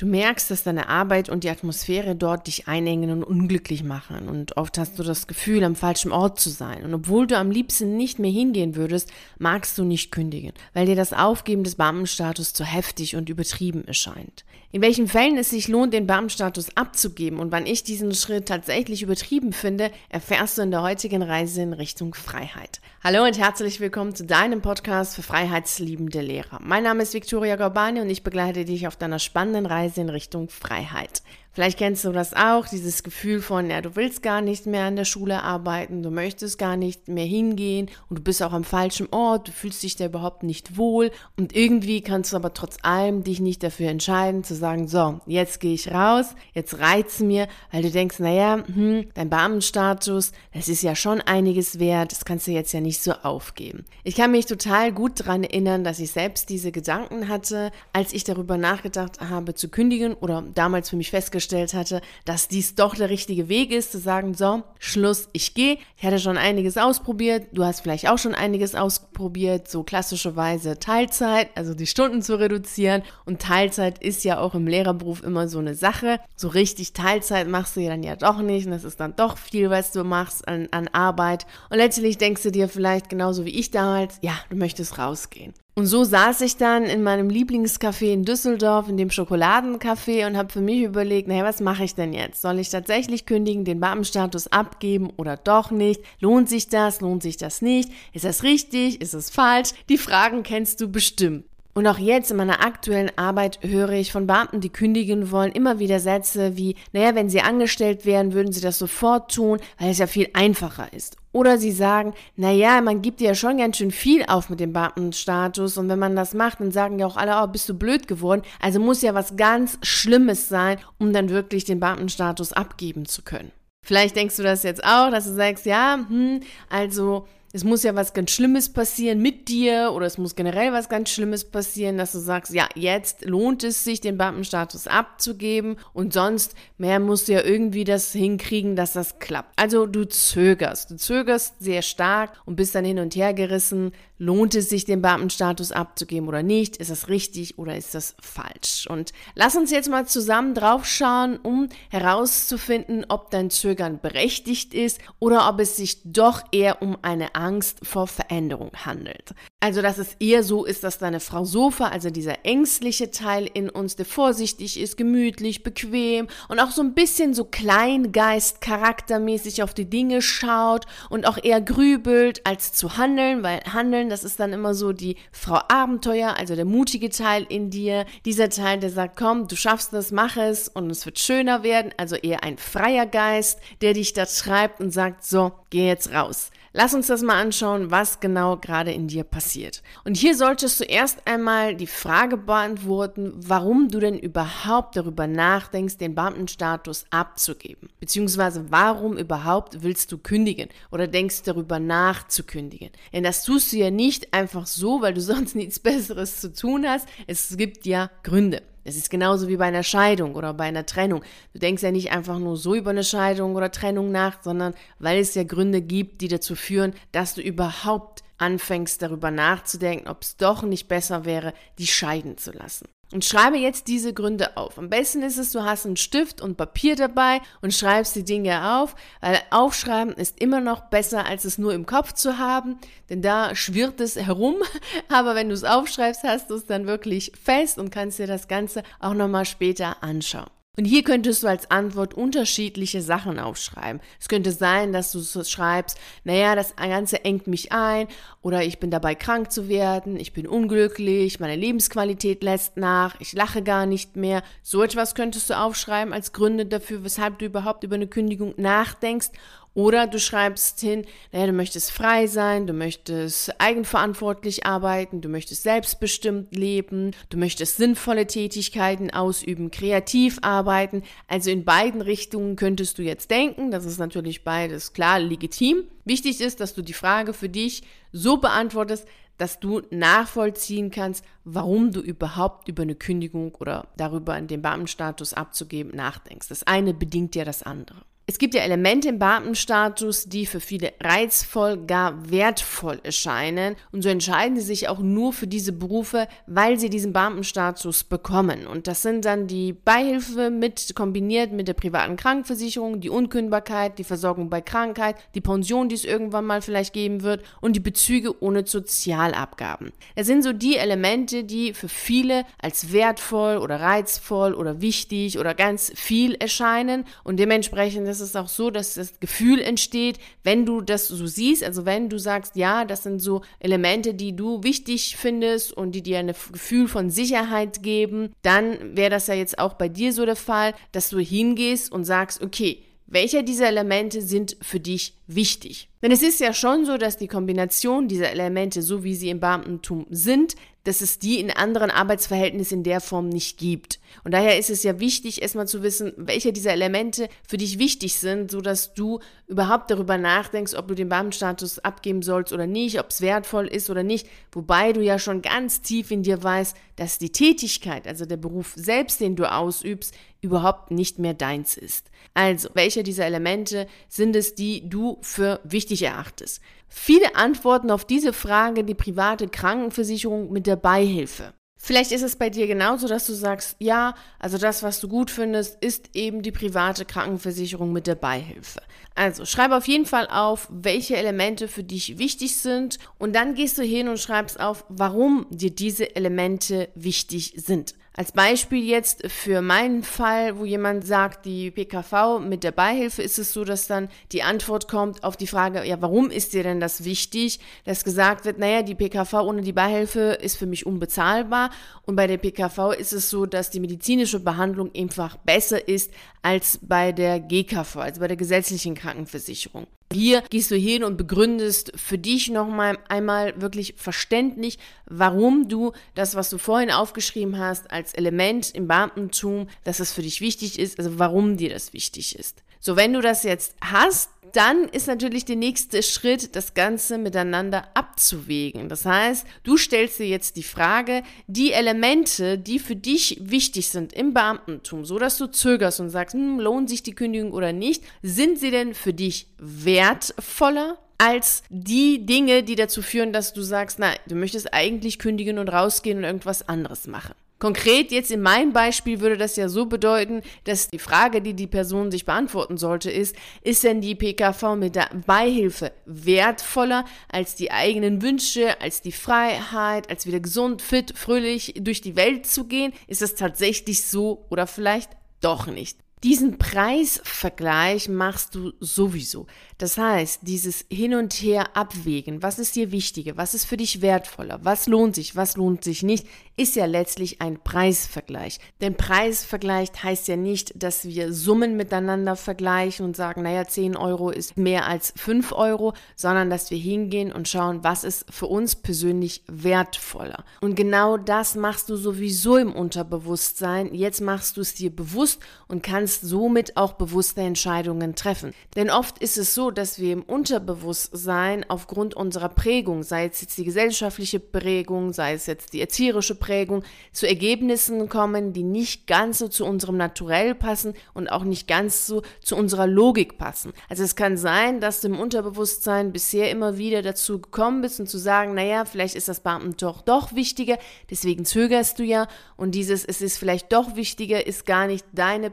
Du merkst, dass deine Arbeit und die Atmosphäre dort dich einengen und unglücklich machen. Und oft hast du das Gefühl, am falschen Ort zu sein. Und obwohl du am liebsten nicht mehr hingehen würdest, magst du nicht kündigen, weil dir das Aufgeben des Beamtenstatus zu heftig und übertrieben erscheint. In welchen Fällen es sich lohnt, den Beamtenstatus abzugeben und wann ich diesen Schritt tatsächlich übertrieben finde, erfährst du in der heutigen Reise in Richtung Freiheit. Hallo und herzlich willkommen zu deinem Podcast für freiheitsliebende Lehrer. Mein Name ist Viktoria Gorbani und ich begleite dich auf deiner spannenden Reise in Richtung Freiheit. Vielleicht kennst du das auch, dieses Gefühl von, ja, du willst gar nicht mehr an der Schule arbeiten, du möchtest gar nicht mehr hingehen und du bist auch am falschen Ort, du fühlst dich da überhaupt nicht wohl und irgendwie kannst du aber trotz allem dich nicht dafür entscheiden zu sagen, so, jetzt gehe ich raus, jetzt reiz mir, weil du denkst, naja, hm, dein Beamtenstatus, das ist ja schon einiges wert, das kannst du jetzt ja nicht so aufgeben. Ich kann mich total gut daran erinnern, dass ich selbst diese Gedanken hatte, als ich darüber nachgedacht habe zu kündigen oder damals für mich festgestellt festgestellt hatte, dass dies doch der richtige Weg ist, zu sagen, so, Schluss, ich gehe. Ich hatte schon einiges ausprobiert, du hast vielleicht auch schon einiges ausprobiert, so klassischerweise Teilzeit, also die Stunden zu reduzieren. Und Teilzeit ist ja auch im Lehrerberuf immer so eine Sache. So richtig Teilzeit machst du ja dann ja doch nicht und das ist dann doch viel, was du machst an, an Arbeit. Und letztlich denkst du dir vielleicht genauso wie ich damals, ja, du möchtest rausgehen. Und so saß ich dann in meinem Lieblingscafé in Düsseldorf, in dem Schokoladencafé und habe für mich überlegt, naja, was mache ich denn jetzt? Soll ich tatsächlich kündigen, den Beamtenstatus abgeben oder doch nicht? Lohnt sich das? Lohnt sich das nicht? Ist das richtig? Ist es falsch? Die Fragen kennst du bestimmt. Und auch jetzt in meiner aktuellen Arbeit höre ich von Beamten, die kündigen wollen, immer wieder Sätze wie, naja, wenn sie angestellt wären, würden sie das sofort tun, weil es ja viel einfacher ist. Oder sie sagen, naja, man gibt dir ja schon ganz schön viel auf mit dem Beamtenstatus und wenn man das macht, dann sagen ja auch alle, oh, bist du blöd geworden. Also muss ja was ganz Schlimmes sein, um dann wirklich den Beamtenstatus abgeben zu können. Vielleicht denkst du das jetzt auch, dass du sagst, ja, hm, also es muss ja was ganz Schlimmes passieren mit dir oder es muss generell was ganz Schlimmes passieren, dass du sagst, ja, jetzt lohnt es sich, den Beamtenstatus abzugeben und sonst mehr musst du ja irgendwie das hinkriegen, dass das klappt. Also du zögerst, du zögerst sehr stark und bist dann hin und her gerissen, lohnt es sich, den Beamtenstatus abzugeben oder nicht? Ist das richtig oder ist das falsch? Und lass uns jetzt mal zusammen drauf schauen, um herauszufinden, ob dein Zögern berechtigt ist oder ob es sich doch eher um eine Angst vor Veränderung handelt. Also, dass es eher so ist, dass deine Frau Sofa, also dieser ängstliche Teil in uns, der vorsichtig ist, gemütlich, bequem und auch so ein bisschen so Kleingeist charaktermäßig auf die Dinge schaut und auch eher grübelt als zu handeln, weil handeln, das ist dann immer so die Frau Abenteuer, also der mutige Teil in dir, dieser Teil, der sagt, komm, du schaffst das, mach es und es wird schöner werden, also eher ein freier Geist, der dich da treibt und sagt, so, geh jetzt raus. Lass uns das mal anschauen, was genau gerade in dir passiert. Und hier solltest du erst einmal die Frage beantworten, warum du denn überhaupt darüber nachdenkst, den Beamtenstatus abzugeben. Beziehungsweise warum überhaupt willst du kündigen oder denkst darüber nach zu kündigen. Denn das tust du ja nicht einfach so, weil du sonst nichts Besseres zu tun hast. Es gibt ja Gründe. Es ist genauso wie bei einer Scheidung oder bei einer Trennung. Du denkst ja nicht einfach nur so über eine Scheidung oder Trennung nach, sondern weil es ja Gründe gibt, die dazu führen, dass du überhaupt anfängst darüber nachzudenken, ob es doch nicht besser wäre, die scheiden zu lassen. Und schreibe jetzt diese Gründe auf. Am besten ist es, du hast einen Stift und Papier dabei und schreibst die Dinge auf, weil Aufschreiben ist immer noch besser, als es nur im Kopf zu haben, denn da schwirrt es herum. Aber wenn du es aufschreibst, hast du es dann wirklich fest und kannst dir das Ganze auch nochmal später anschauen. Und hier könntest du als Antwort unterschiedliche Sachen aufschreiben. Es könnte sein, dass du so schreibst, naja, das Ganze engt mich ein oder ich bin dabei krank zu werden, ich bin unglücklich, meine Lebensqualität lässt nach, ich lache gar nicht mehr. So etwas könntest du aufschreiben als Gründe dafür, weshalb du überhaupt über eine Kündigung nachdenkst oder du schreibst hin, naja, du möchtest frei sein, du möchtest eigenverantwortlich arbeiten, du möchtest selbstbestimmt leben, du möchtest sinnvolle Tätigkeiten ausüben, kreativ arbeiten. Also in beiden Richtungen könntest du jetzt denken. Das ist natürlich beides klar legitim. Wichtig ist, dass du die Frage für dich so beantwortest, dass du nachvollziehen kannst, warum du überhaupt über eine Kündigung oder darüber, den Beamtenstatus abzugeben, nachdenkst. Das eine bedingt ja das andere. Es gibt ja Elemente im Beamtenstatus, die für viele reizvoll, gar wertvoll erscheinen. Und so entscheiden sie sich auch nur für diese Berufe, weil sie diesen Beamtenstatus bekommen. Und das sind dann die Beihilfe mit kombiniert mit der privaten Krankenversicherung, die Unkündbarkeit, die Versorgung bei Krankheit, die Pension, die es irgendwann mal vielleicht geben wird und die Bezüge ohne Sozialabgaben. Das sind so die Elemente, die für viele als wertvoll oder reizvoll oder wichtig oder ganz viel erscheinen. Und dementsprechend ist es auch so, dass das Gefühl entsteht, wenn du das so siehst, also wenn du sagst, ja, das sind so Elemente, die du wichtig findest und die dir ein Gefühl von Sicherheit geben, dann wäre das ja jetzt auch bei dir so der Fall, dass du hingehst und sagst, okay, welcher dieser Elemente sind für dich wichtig? Denn es ist ja schon so, dass die Kombination dieser Elemente, so wie sie im Beamtentum sind, dass es die in anderen Arbeitsverhältnissen in der Form nicht gibt. Und daher ist es ja wichtig, erstmal zu wissen, welche dieser Elemente für dich wichtig sind, so dass du überhaupt darüber nachdenkst, ob du den Beamtenstatus abgeben sollst oder nicht, ob es wertvoll ist oder nicht. Wobei du ja schon ganz tief in dir weißt, dass die Tätigkeit, also der Beruf selbst, den du ausübst, überhaupt nicht mehr deins ist. Also, welche dieser Elemente sind es, die du für wichtig erachtest? Viele antworten auf diese Frage die private Krankenversicherung mit der Beihilfe. Vielleicht ist es bei dir genauso, dass du sagst, ja, also das, was du gut findest, ist eben die private Krankenversicherung mit der Beihilfe. Also schreib auf jeden Fall auf, welche Elemente für dich wichtig sind und dann gehst du hin und schreibst auf, warum dir diese Elemente wichtig sind. Als Beispiel jetzt für meinen Fall, wo jemand sagt, die PKV mit der Beihilfe, ist es so, dass dann die Antwort kommt auf die Frage, ja, warum ist dir denn das wichtig? Dass gesagt wird, naja, die PKV ohne die Beihilfe ist für mich unbezahlbar. Und bei der PKV ist es so, dass die medizinische Behandlung einfach besser ist als bei der GKV, also bei der gesetzlichen Krankenversicherung. Hier gehst du hin und begründest für dich nochmal einmal wirklich verständlich, warum du das, was du vorhin aufgeschrieben hast, als Element im Beamtentum, dass es für dich wichtig ist, also warum dir das wichtig ist. So, wenn du das jetzt hast, dann ist natürlich der nächste Schritt, das Ganze miteinander abzuwägen. Das heißt, du stellst dir jetzt die Frage, die Elemente, die für dich wichtig sind im Beamtentum, so dass du zögerst und sagst, hm, lohnt sich die Kündigung oder nicht, sind sie denn für dich wertvoller? als die Dinge, die dazu führen, dass du sagst, na, du möchtest eigentlich kündigen und rausgehen und irgendwas anderes machen. Konkret jetzt in meinem Beispiel würde das ja so bedeuten, dass die Frage, die die Person sich beantworten sollte, ist, ist denn die PKV mit der Beihilfe wertvoller als die eigenen Wünsche, als die Freiheit, als wieder gesund, fit, fröhlich durch die Welt zu gehen? Ist das tatsächlich so oder vielleicht doch nicht? Diesen Preisvergleich machst du sowieso. Das heißt, dieses Hin und Her abwägen, was ist dir wichtiger, was ist für dich wertvoller, was lohnt sich, was lohnt sich nicht, ist ja letztlich ein Preisvergleich. Denn Preisvergleich heißt ja nicht, dass wir Summen miteinander vergleichen und sagen, naja, 10 Euro ist mehr als 5 Euro, sondern dass wir hingehen und schauen, was ist für uns persönlich wertvoller. Und genau das machst du sowieso im Unterbewusstsein. Jetzt machst du es dir bewusst und kannst somit auch bewusste Entscheidungen treffen. Denn oft ist es so, dass wir im Unterbewusstsein aufgrund unserer Prägung, sei es jetzt die gesellschaftliche Prägung, sei es jetzt die erzieherische Prägung, zu Ergebnissen kommen, die nicht ganz so zu unserem Naturell passen und auch nicht ganz so zu unserer Logik passen. Also es kann sein, dass du im Unterbewusstsein bisher immer wieder dazu gekommen bist und zu sagen, naja, vielleicht ist das Beamten doch wichtiger, deswegen zögerst du ja und dieses es ist vielleicht doch wichtiger ist gar nicht deine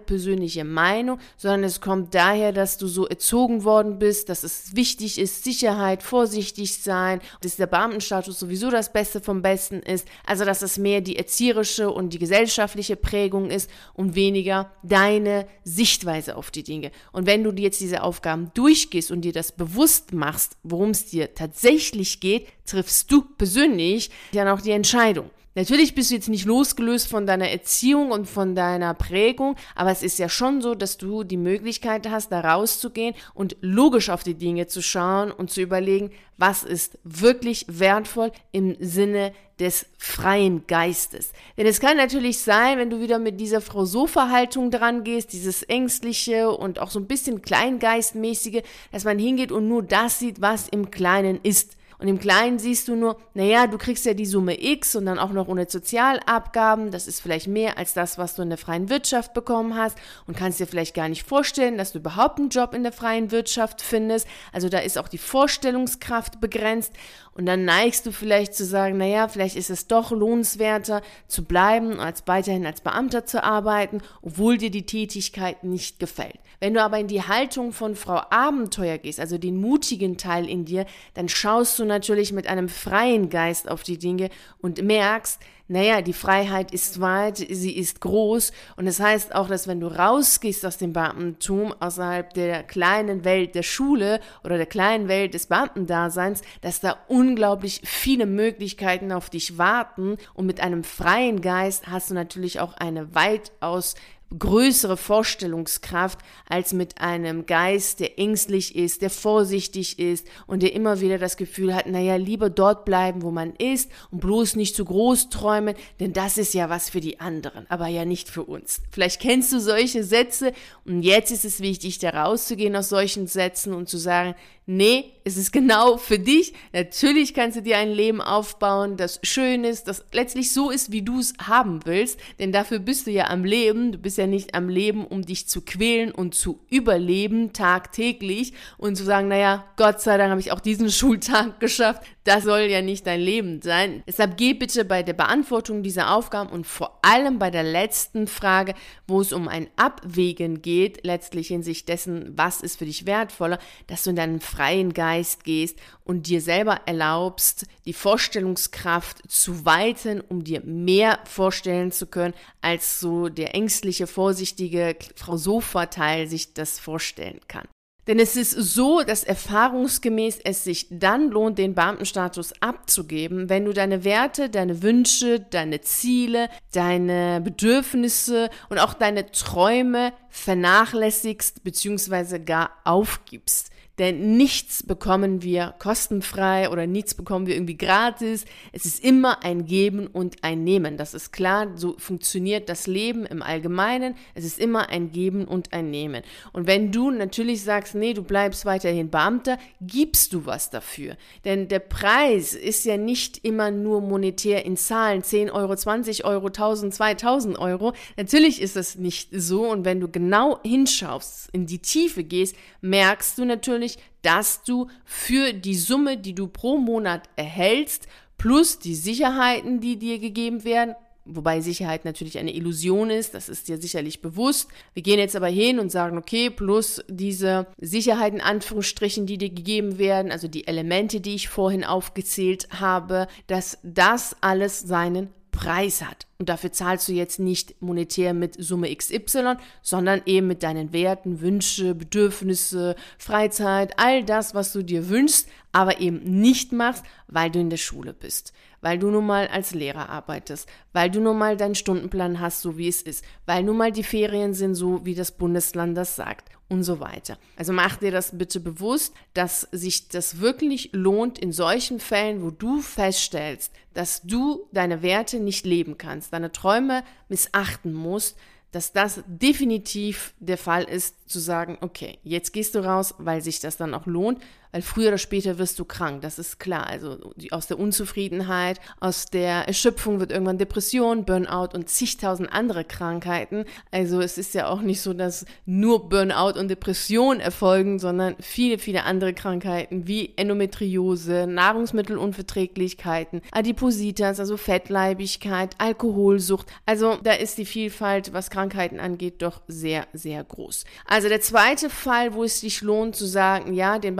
persönliche Meinung, sondern es kommt daher, dass du so erzogen worden bist, dass es wichtig ist, Sicherheit, vorsichtig sein, dass der Beamtenstatus sowieso das Beste vom Besten ist, also dass es mehr die erzieherische und die gesellschaftliche Prägung ist und weniger deine Sichtweise auf die Dinge. Und wenn du jetzt diese Aufgaben durchgehst und dir das bewusst machst, worum es dir tatsächlich geht, triffst du persönlich dann auch die Entscheidung. Natürlich bist du jetzt nicht losgelöst von deiner Erziehung und von deiner Prägung, aber es ist ja schon so, dass du die Möglichkeit hast, da rauszugehen und logisch auf die Dinge zu schauen und zu überlegen, was ist wirklich wertvoll im Sinne des freien Geistes. Denn es kann natürlich sein, wenn du wieder mit dieser Frau Sofa-Haltung dran gehst, dieses ängstliche und auch so ein bisschen kleingeistmäßige, dass man hingeht und nur das sieht, was im Kleinen ist. Und im Kleinen siehst du nur, naja, du kriegst ja die Summe X und dann auch noch ohne Sozialabgaben. Das ist vielleicht mehr als das, was du in der freien Wirtschaft bekommen hast und kannst dir vielleicht gar nicht vorstellen, dass du überhaupt einen Job in der freien Wirtschaft findest. Also da ist auch die Vorstellungskraft begrenzt. Und dann neigst du vielleicht zu sagen, naja, vielleicht ist es doch lohnenswerter zu bleiben, als weiterhin als Beamter zu arbeiten, obwohl dir die Tätigkeit nicht gefällt. Wenn du aber in die Haltung von Frau Abenteuer gehst, also den mutigen Teil in dir, dann schaust du natürlich mit einem freien Geist auf die Dinge und merkst, naja, die Freiheit ist weit, sie ist groß. Und das heißt auch, dass wenn du rausgehst aus dem Beamtentum, außerhalb der kleinen Welt der Schule oder der kleinen Welt des Beamtendaseins, dass da unglaublich viele Möglichkeiten auf dich warten. Und mit einem freien Geist hast du natürlich auch eine weitaus größere Vorstellungskraft als mit einem Geist, der ängstlich ist, der vorsichtig ist und der immer wieder das Gefühl hat, naja, lieber dort bleiben, wo man ist und bloß nicht zu groß träumen, denn das ist ja was für die anderen, aber ja nicht für uns. Vielleicht kennst du solche Sätze und jetzt ist es wichtig, da rauszugehen aus solchen Sätzen und zu sagen, Nee, es ist genau für dich. Natürlich kannst du dir ein Leben aufbauen, das schön ist, das letztlich so ist, wie du es haben willst. Denn dafür bist du ja am Leben. Du bist ja nicht am Leben, um dich zu quälen und zu überleben tagtäglich und zu sagen, naja, Gott sei Dank habe ich auch diesen Schultag geschafft. Das soll ja nicht dein Leben sein. Deshalb geh bitte bei der Beantwortung dieser Aufgaben und vor allem bei der letzten Frage, wo es um ein Abwägen geht, letztlich hinsichtlich dessen, was ist für dich wertvoller, dass du in deinen freien Geist gehst und dir selber erlaubst, die Vorstellungskraft zu weiten, um dir mehr vorstellen zu können, als so der ängstliche, vorsichtige Frau Sofa-Teil sich das vorstellen kann. Denn es ist so, dass erfahrungsgemäß es sich dann lohnt, den Beamtenstatus abzugeben, wenn du deine Werte, deine Wünsche, deine Ziele, deine Bedürfnisse und auch deine Träume vernachlässigst bzw. gar aufgibst. Denn nichts bekommen wir kostenfrei oder nichts bekommen wir irgendwie gratis. Es ist immer ein Geben und ein Nehmen. Das ist klar. So funktioniert das Leben im Allgemeinen. Es ist immer ein Geben und ein Nehmen. Und wenn du natürlich sagst, nee, du bleibst weiterhin Beamter, gibst du was dafür. Denn der Preis ist ja nicht immer nur monetär in Zahlen. 10 Euro, 20 Euro, 1000, 2000 Euro. Natürlich ist das nicht so. Und wenn du genau hinschaust, in die Tiefe gehst, merkst du natürlich, nämlich, dass du für die Summe, die du pro Monat erhältst, plus die Sicherheiten, die dir gegeben werden, wobei Sicherheit natürlich eine Illusion ist, das ist dir sicherlich bewusst. Wir gehen jetzt aber hin und sagen, okay, plus diese Sicherheiten, Anführungsstrichen, die dir gegeben werden, also die Elemente, die ich vorhin aufgezählt habe, dass das alles seinen Preis hat. Und dafür zahlst du jetzt nicht monetär mit Summe XY, sondern eben mit deinen Werten, Wünsche, Bedürfnisse, Freizeit, all das, was du dir wünschst, aber eben nicht machst, weil du in der Schule bist, weil du nun mal als Lehrer arbeitest, weil du nun mal deinen Stundenplan hast, so wie es ist, weil nun mal die Ferien sind so, wie das Bundesland das sagt und so weiter. Also mach dir das bitte bewusst, dass sich das wirklich lohnt in solchen Fällen, wo du feststellst, dass du deine Werte nicht leben kannst, deine Träume missachten musst, dass das definitiv der Fall ist, zu sagen, okay, jetzt gehst du raus, weil sich das dann auch lohnt, weil früher oder später wirst du krank, das ist klar. Also aus der Unzufriedenheit, aus der Erschöpfung wird irgendwann Depression, Burnout und zigtausend andere Krankheiten. Also es ist ja auch nicht so, dass nur Burnout und Depression erfolgen, sondern viele, viele andere Krankheiten wie Endometriose, Nahrungsmittelunverträglichkeiten, Adipositas, also Fettleibigkeit, Alkoholsucht. Also da ist die Vielfalt, was Krankheiten angeht, doch sehr, sehr groß. Also der zweite Fall, wo es sich lohnt zu sagen, ja, den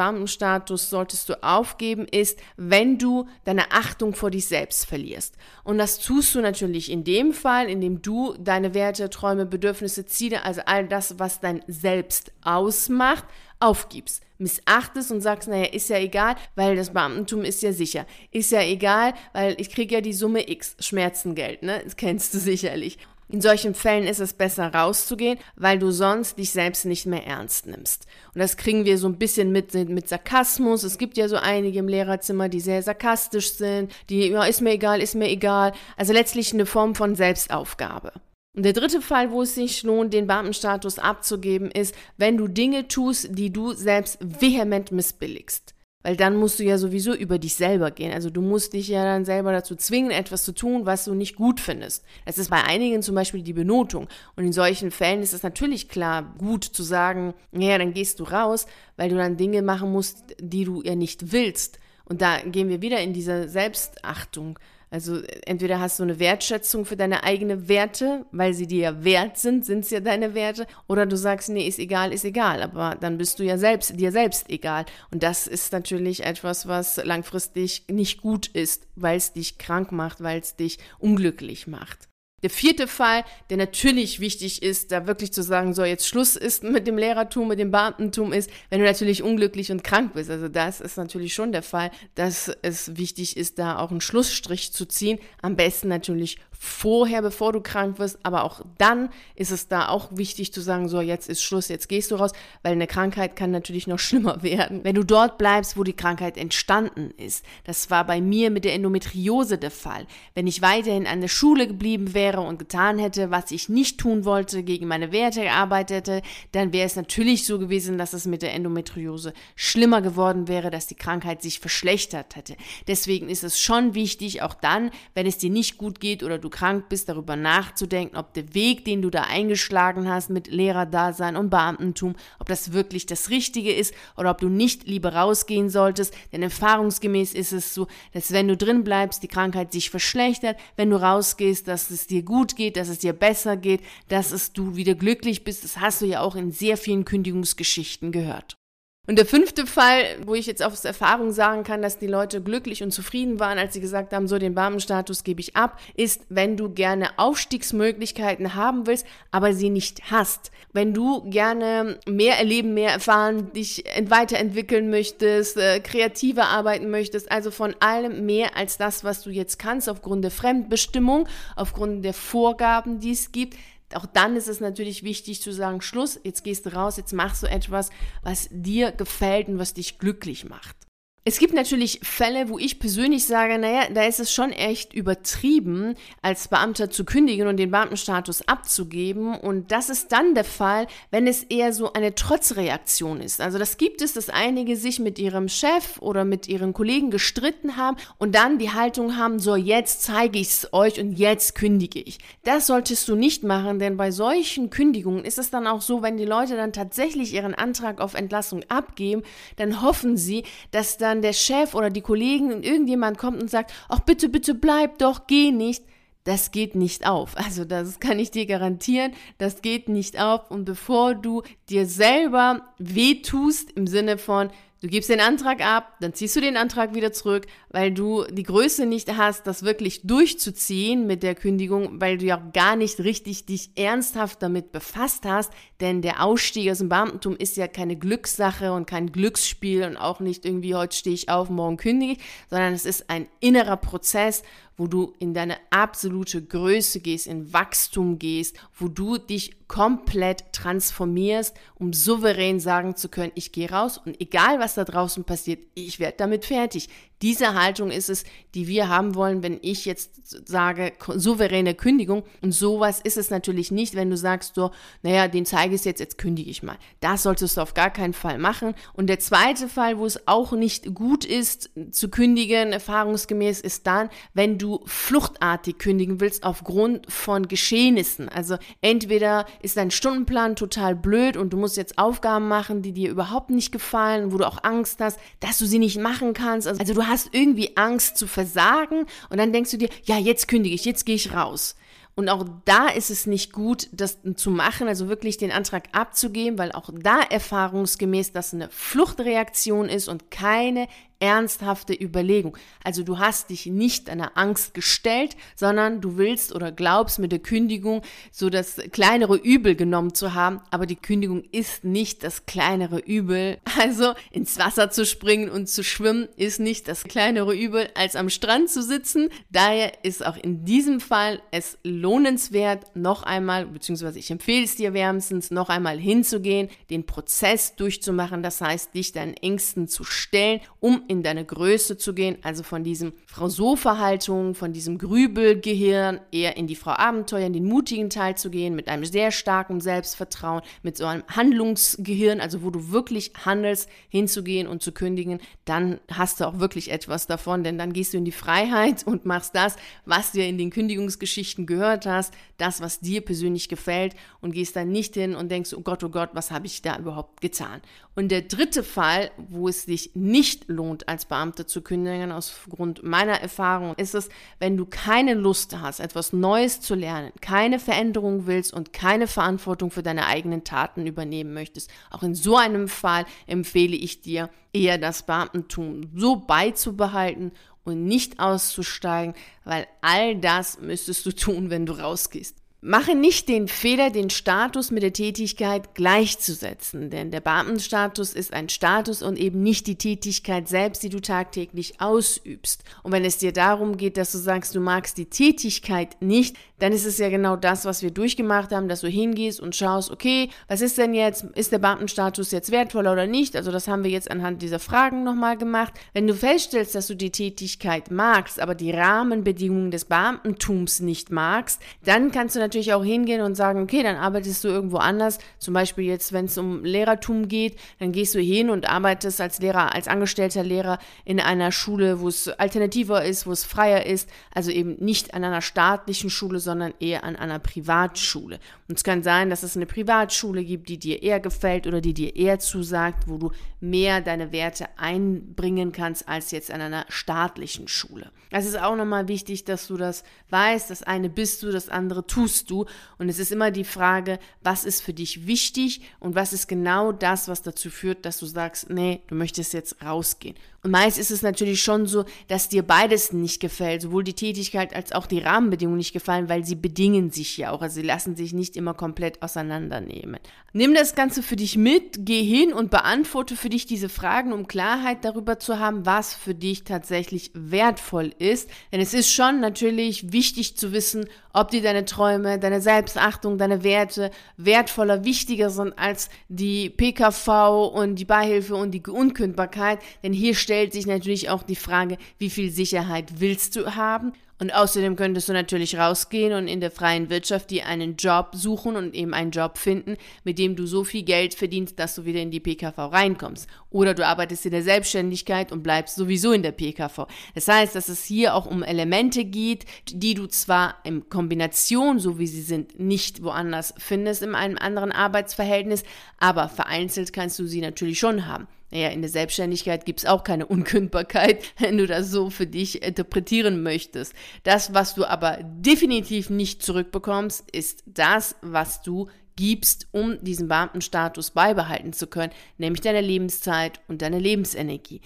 Beamtenstatus solltest du aufgeben, ist, wenn du deine Achtung vor dich selbst verlierst. Und das tust du natürlich in dem Fall, indem du deine Werte, Träume, Bedürfnisse, Ziele, also all das, was dein Selbst ausmacht, aufgibst, missachtest und sagst, naja, ist ja egal, weil das Beamtentum ist ja sicher. Ist ja egal, weil ich kriege ja die Summe X Schmerzengeld, ne? Das kennst du sicherlich. In solchen Fällen ist es besser rauszugehen, weil du sonst dich selbst nicht mehr ernst nimmst. Und das kriegen wir so ein bisschen mit, mit Sarkasmus. Es gibt ja so einige im Lehrerzimmer, die sehr sarkastisch sind, die, ja, ist mir egal, ist mir egal. Also letztlich eine Form von Selbstaufgabe. Und der dritte Fall, wo es sich lohnt, den Beamtenstatus abzugeben, ist, wenn du Dinge tust, die du selbst vehement missbilligst. Weil dann musst du ja sowieso über dich selber gehen. Also du musst dich ja dann selber dazu zwingen, etwas zu tun, was du nicht gut findest. Das ist bei einigen zum Beispiel die Benotung. Und in solchen Fällen ist es natürlich klar gut zu sagen, naja, dann gehst du raus, weil du dann Dinge machen musst, die du ja nicht willst. Und da gehen wir wieder in diese Selbstachtung. Also entweder hast du eine Wertschätzung für deine eigenen Werte, weil sie dir ja wert sind, sind es ja deine Werte, oder du sagst, nee, ist egal, ist egal, aber dann bist du ja selbst dir selbst egal. Und das ist natürlich etwas, was langfristig nicht gut ist, weil es dich krank macht, weil es dich unglücklich macht. Der vierte Fall, der natürlich wichtig ist, da wirklich zu sagen, so jetzt Schluss ist mit dem Lehrertum, mit dem Beamtentum ist, wenn du natürlich unglücklich und krank bist. Also das ist natürlich schon der Fall, dass es wichtig ist, da auch einen Schlussstrich zu ziehen. Am besten natürlich vorher, bevor du krank wirst, aber auch dann ist es da auch wichtig zu sagen, so jetzt ist Schluss, jetzt gehst du raus, weil eine Krankheit kann natürlich noch schlimmer werden. Wenn du dort bleibst, wo die Krankheit entstanden ist. Das war bei mir mit der Endometriose der Fall. Wenn ich weiterhin an der Schule geblieben wäre und getan hätte, was ich nicht tun wollte, gegen meine Werte gearbeitet hätte, dann wäre es natürlich so gewesen, dass es mit der Endometriose schlimmer geworden wäre, dass die Krankheit sich verschlechtert hätte. Deswegen ist es schon wichtig, auch dann, wenn es dir nicht gut geht oder du du krank bist, darüber nachzudenken, ob der Weg, den du da eingeschlagen hast mit Lehrerdasein und Beamtentum, ob das wirklich das Richtige ist oder ob du nicht lieber rausgehen solltest. Denn erfahrungsgemäß ist es so, dass wenn du drin bleibst, die Krankheit sich verschlechtert, wenn du rausgehst, dass es dir gut geht, dass es dir besser geht, dass es du wieder glücklich bist. Das hast du ja auch in sehr vielen Kündigungsgeschichten gehört. Und der fünfte Fall, wo ich jetzt aus Erfahrung sagen kann, dass die Leute glücklich und zufrieden waren, als sie gesagt haben, so den Beamtenstatus gebe ich ab, ist, wenn du gerne Aufstiegsmöglichkeiten haben willst, aber sie nicht hast. Wenn du gerne mehr erleben, mehr erfahren, dich weiterentwickeln möchtest, äh, kreativer arbeiten möchtest, also von allem mehr als das, was du jetzt kannst, aufgrund der Fremdbestimmung, aufgrund der Vorgaben, die es gibt, auch dann ist es natürlich wichtig zu sagen, Schluss, jetzt gehst du raus, jetzt machst du etwas, was dir gefällt und was dich glücklich macht. Es gibt natürlich Fälle, wo ich persönlich sage, naja, da ist es schon echt übertrieben, als Beamter zu kündigen und den Beamtenstatus abzugeben. Und das ist dann der Fall, wenn es eher so eine Trotzreaktion ist. Also das gibt es, dass einige sich mit ihrem Chef oder mit ihren Kollegen gestritten haben und dann die Haltung haben, so jetzt zeige ich es euch und jetzt kündige ich. Das solltest du nicht machen, denn bei solchen Kündigungen ist es dann auch so, wenn die Leute dann tatsächlich ihren Antrag auf Entlassung abgeben, dann hoffen sie, dass dann dann der Chef oder die Kollegen und irgendjemand kommt und sagt, ach bitte, bitte bleib doch, geh nicht, das geht nicht auf. Also das kann ich dir garantieren, das geht nicht auf. Und bevor du dir selber wehtust im Sinne von, Du gibst den Antrag ab, dann ziehst du den Antrag wieder zurück, weil du die Größe nicht hast, das wirklich durchzuziehen mit der Kündigung, weil du ja auch gar nicht richtig dich ernsthaft damit befasst hast, denn der Ausstieg aus dem Beamtentum ist ja keine Glückssache und kein Glücksspiel und auch nicht irgendwie heute stehe ich auf, morgen kündige ich, sondern es ist ein innerer Prozess wo du in deine absolute Größe gehst, in Wachstum gehst, wo du dich komplett transformierst, um souverän sagen zu können, ich gehe raus und egal was da draußen passiert, ich werde damit fertig. Diese Haltung ist es, die wir haben wollen, wenn ich jetzt sage, souveräne Kündigung. Und sowas ist es natürlich nicht, wenn du sagst so, naja, den zeige ich jetzt, jetzt kündige ich mal. Das solltest du auf gar keinen Fall machen. Und der zweite Fall, wo es auch nicht gut ist zu kündigen, erfahrungsgemäß, ist dann, wenn du fluchtartig kündigen willst aufgrund von Geschehnissen. Also entweder ist dein Stundenplan total blöd und du musst jetzt Aufgaben machen, die dir überhaupt nicht gefallen, wo du auch Angst hast, dass du sie nicht machen kannst. Also du hast irgendwie Angst zu versagen und dann denkst du dir, ja, jetzt kündige ich, jetzt gehe ich raus. Und auch da ist es nicht gut, das zu machen, also wirklich den Antrag abzugeben, weil auch da erfahrungsgemäß das eine Fluchtreaktion ist und keine ernsthafte Überlegung. Also du hast dich nicht einer Angst gestellt, sondern du willst oder glaubst mit der Kündigung so das kleinere Übel genommen zu haben, aber die Kündigung ist nicht das kleinere Übel. Also ins Wasser zu springen und zu schwimmen ist nicht das kleinere Übel, als am Strand zu sitzen. Daher ist auch in diesem Fall es lohnenswert, noch einmal, beziehungsweise ich empfehle es dir wärmstens, noch einmal hinzugehen, den Prozess durchzumachen, das heißt, dich deinen Ängsten zu stellen, um in deine Größe zu gehen, also von diesem Frau Sofa-Haltung, von diesem Grübelgehirn eher in die Frau Abenteuer, in den mutigen Teil zu gehen, mit einem sehr starken Selbstvertrauen, mit so einem Handlungsgehirn, also wo du wirklich handelst, hinzugehen und zu kündigen, dann hast du auch wirklich etwas davon, denn dann gehst du in die Freiheit und machst das, was dir in den Kündigungsgeschichten gehört hast, das, was dir persönlich gefällt und gehst dann nicht hin und denkst, oh Gott, oh Gott, was habe ich da überhaupt getan? Und der dritte Fall, wo es sich nicht lohnt, als Beamte zu kündigen, aus Grund meiner Erfahrung, ist es, wenn du keine Lust hast, etwas Neues zu lernen, keine Veränderung willst und keine Verantwortung für deine eigenen Taten übernehmen möchtest. Auch in so einem Fall empfehle ich dir, eher das Beamtentum so beizubehalten und nicht auszusteigen, weil all das müsstest du tun, wenn du rausgehst. Mache nicht den Fehler, den Status mit der Tätigkeit gleichzusetzen, denn der Beamtenstatus ist ein Status und eben nicht die Tätigkeit selbst, die du tagtäglich ausübst. Und wenn es dir darum geht, dass du sagst, du magst die Tätigkeit nicht, dann ist es ja genau das, was wir durchgemacht haben, dass du hingehst und schaust, okay, was ist denn jetzt, ist der Beamtenstatus jetzt wertvoller oder nicht? Also das haben wir jetzt anhand dieser Fragen nochmal gemacht. Wenn du feststellst, dass du die Tätigkeit magst, aber die Rahmenbedingungen des Beamtentums nicht magst, dann kannst du natürlich auch hingehen und sagen, okay, dann arbeitest du irgendwo anders. Zum Beispiel jetzt, wenn es um Lehrertum geht, dann gehst du hin und arbeitest als Lehrer, als angestellter Lehrer in einer Schule, wo es alternativer ist, wo es freier ist, also eben nicht an einer staatlichen Schule, sondern eher an einer Privatschule. Und es kann sein, dass es eine Privatschule gibt, die dir eher gefällt oder die dir eher zusagt, wo du mehr deine Werte einbringen kannst als jetzt an einer staatlichen Schule. Es ist auch nochmal wichtig, dass du das weißt. Das eine bist du, das andere tust du. Und es ist immer die Frage, was ist für dich wichtig und was ist genau das, was dazu führt, dass du sagst, nee, du möchtest jetzt rausgehen. Meist ist es natürlich schon so, dass dir beides nicht gefällt, sowohl die Tätigkeit als auch die Rahmenbedingungen nicht gefallen, weil sie bedingen sich ja auch. Also sie lassen sich nicht immer komplett auseinandernehmen. Nimm das Ganze für dich mit, geh hin und beantworte für dich diese Fragen, um Klarheit darüber zu haben, was für dich tatsächlich wertvoll ist. Denn es ist schon natürlich wichtig zu wissen, ob dir deine Träume, deine Selbstachtung, deine Werte wertvoller, wichtiger sind als die PKV und die Beihilfe und die Unkündbarkeit. Denn hier stellt sich natürlich auch die Frage, wie viel Sicherheit willst du haben? Und außerdem könntest du natürlich rausgehen und in der freien Wirtschaft dir einen Job suchen und eben einen Job finden, mit dem du so viel Geld verdienst, dass du wieder in die PKV reinkommst. Oder du arbeitest in der Selbstständigkeit und bleibst sowieso in der PKV. Das heißt, dass es hier auch um Elemente geht, die du zwar in Kombination, so wie sie sind, nicht woanders findest in einem anderen Arbeitsverhältnis, aber vereinzelt kannst du sie natürlich schon haben. Naja, in der Selbstständigkeit gibt es auch keine Unkündbarkeit, wenn du das so für dich interpretieren möchtest. Das, was du aber definitiv nicht zurückbekommst, ist das, was du gibst, um diesen Beamtenstatus beibehalten zu können, nämlich deine Lebenszeit und deine Lebensenergie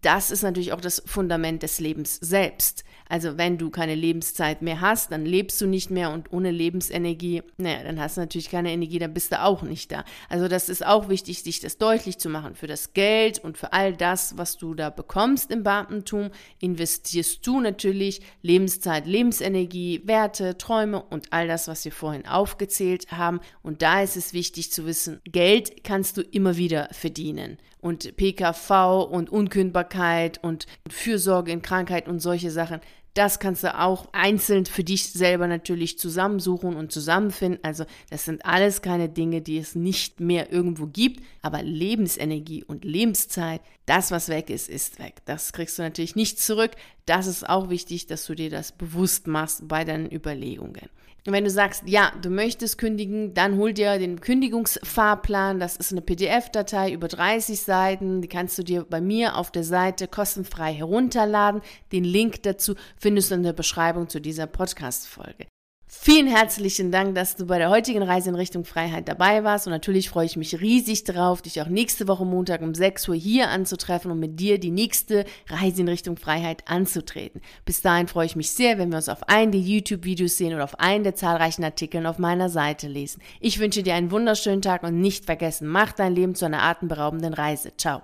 das ist natürlich auch das Fundament des Lebens selbst. Also wenn du keine Lebenszeit mehr hast, dann lebst du nicht mehr und ohne Lebensenergie, naja, dann hast du natürlich keine Energie, dann bist du auch nicht da. Also das ist auch wichtig, sich das deutlich zu machen. Für das Geld und für all das, was du da bekommst im Beamtentum, investierst du natürlich Lebenszeit, Lebensenergie, Werte, Träume und all das, was wir vorhin aufgezählt haben. Und da ist es wichtig zu wissen, Geld kannst du immer wieder verdienen und PKV und Unkündbarkeit und Fürsorge in Krankheit und solche Sachen. Das kannst du auch einzeln für dich selber natürlich zusammensuchen und zusammenfinden. Also das sind alles keine Dinge, die es nicht mehr irgendwo gibt. Aber Lebensenergie und Lebenszeit, das, was weg ist, ist weg. Das kriegst du natürlich nicht zurück. Das ist auch wichtig, dass du dir das bewusst machst bei deinen Überlegungen. Und wenn du sagst, ja, du möchtest kündigen, dann hol dir den Kündigungsfahrplan. Das ist eine PDF-Datei über 30 Seiten. Die kannst du dir bei mir auf der Seite kostenfrei herunterladen. Den Link dazu findest du in der Beschreibung zu dieser Podcast-Folge. Vielen herzlichen Dank, dass du bei der heutigen Reise in Richtung Freiheit dabei warst. Und natürlich freue ich mich riesig darauf, dich auch nächste Woche Montag um 6 Uhr hier anzutreffen und mit dir die nächste Reise in Richtung Freiheit anzutreten. Bis dahin freue ich mich sehr, wenn wir uns auf einen der YouTube-Videos sehen oder auf einen der zahlreichen Artikeln auf meiner Seite lesen. Ich wünsche dir einen wunderschönen Tag und nicht vergessen, mach dein Leben zu einer atemberaubenden Reise. Ciao.